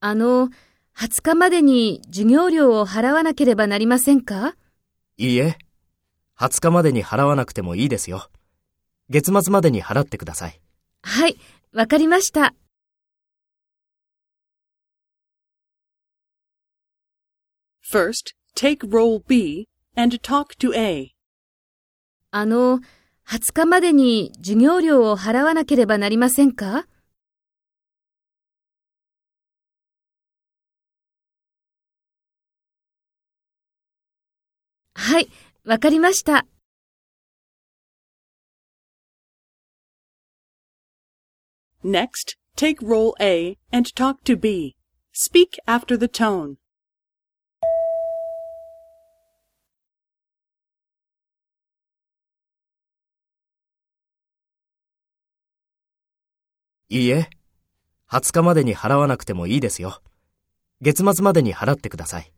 あの、20日までに授業料を払わなければなりませんか？いいえ。20日までに払わなくてもいいですよ。月末までに払ってください。はい、わかりました。First, take role B and talk to A. あの、20日までに授業料を払わなければなりませんか？はい、わかりました。Next, take role A and talk to B. Speak after the tone. いいえ。20日までに払わなくてもいいですよ。月末までに払ってください。